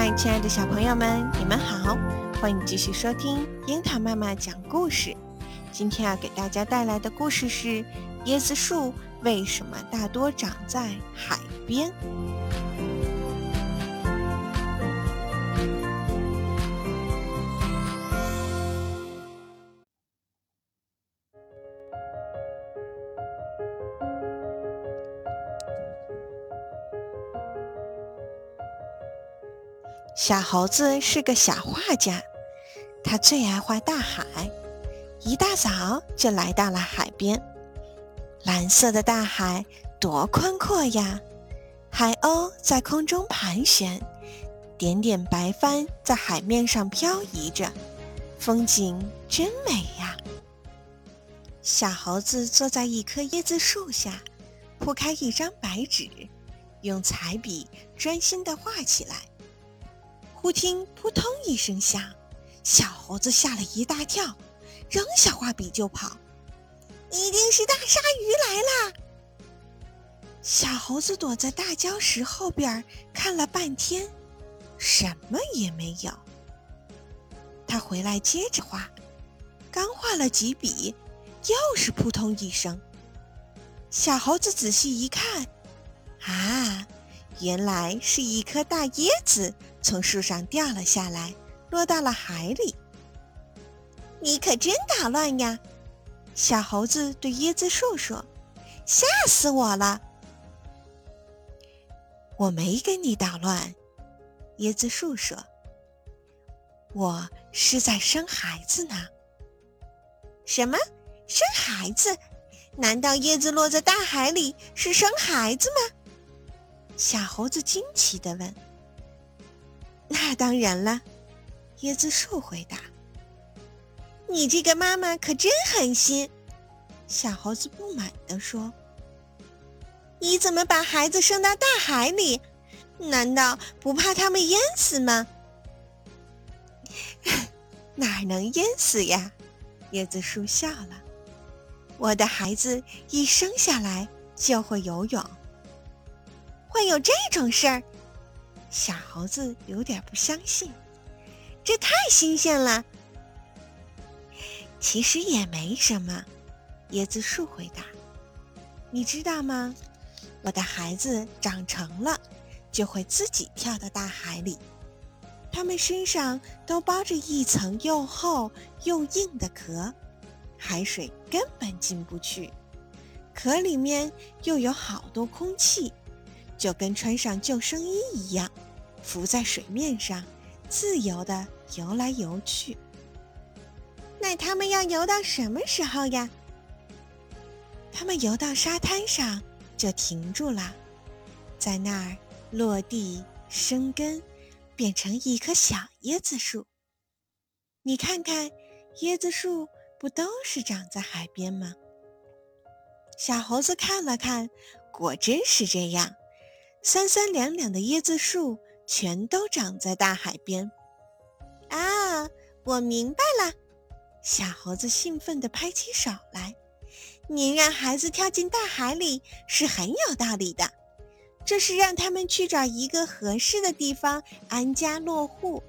嗨，亲爱的小朋友们，你们好！欢迎继续收听樱桃妈妈讲故事。今天要给大家带来的故事是：椰子树为什么大多长在海边？小猴子是个小画家，他最爱画大海。一大早就来到了海边，蓝色的大海多宽阔呀！海鸥在空中盘旋，点点白帆在海面上漂移着，风景真美呀！小猴子坐在一棵椰子树下，铺开一张白纸，用彩笔专心地画起来。忽听扑通一声响，小猴子吓了一大跳，扔下画笔就跑。一定是大鲨鱼来啦！小猴子躲在大礁石后边看了半天，什么也没有。他回来接着画，刚画了几笔，又是扑通一声。小猴子仔细一看，啊，原来是一颗大椰子。从树上掉了下来，落到了海里。你可真捣乱呀！小猴子对椰子树说：“吓死我了！”我没跟你捣乱，椰子树说：“我是在生孩子呢。”什么？生孩子？难道椰子落在大海里是生孩子吗？小猴子惊奇地问。那当然了，椰子树回答：“你这个妈妈可真狠心。”小猴子不满地说：“你怎么把孩子生到大海里？难道不怕他们淹死吗？” 哪能淹死呀？椰子树笑了：“我的孩子一生下来就会游泳。会有这种事儿？”小猴子有点不相信，这太新鲜了。其实也没什么，椰子树回答：“你知道吗？我的孩子长成了，就会自己跳到大海里。他们身上都包着一层又厚又硬的壳，海水根本进不去。壳里面又有好多空气。”就跟穿上救生衣一样，浮在水面上，自由地游来游去。那他们要游到什么时候呀？他们游到沙滩上就停住了，在那儿落地生根，变成一棵小椰子树。你看看，椰子树不都是长在海边吗？小猴子看了看，果真是这样。三三两两的椰子树全都长在大海边。啊，我明白了！小猴子兴奋地拍起手来。您让孩子跳进大海里是很有道理的，这是让他们去找一个合适的地方安家落户，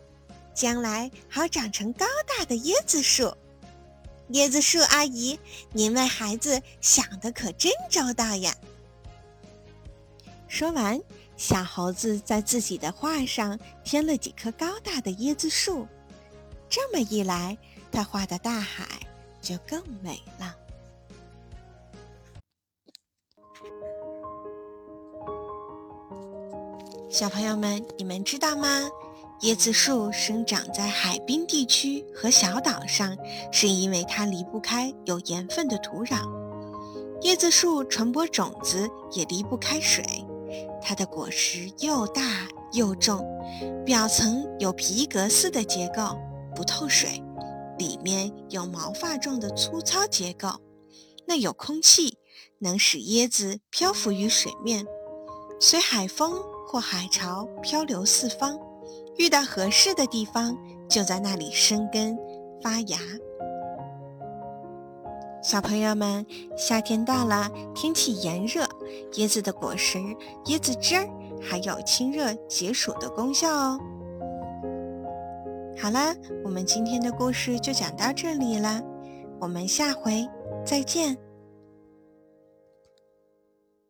将来好长成高大的椰子树。椰子树阿姨，您为孩子想的可真周到呀！说完，小猴子在自己的画上添了几棵高大的椰子树。这么一来，他画的大海就更美了。小朋友们，你们知道吗？椰子树生长在海滨地区和小岛上，是因为它离不开有盐分的土壤。椰子树传播种子也离不开水。它的果实又大又重，表层有皮革似的结构，不透水；里面有毛发状的粗糙结构，那有空气，能使椰子漂浮于水面，随海风或海潮漂流四方，遇到合适的地方就在那里生根发芽。小朋友们，夏天到了，天气炎热，椰子的果实、椰子汁儿还有清热解暑的功效哦。好了，我们今天的故事就讲到这里了，我们下回再见。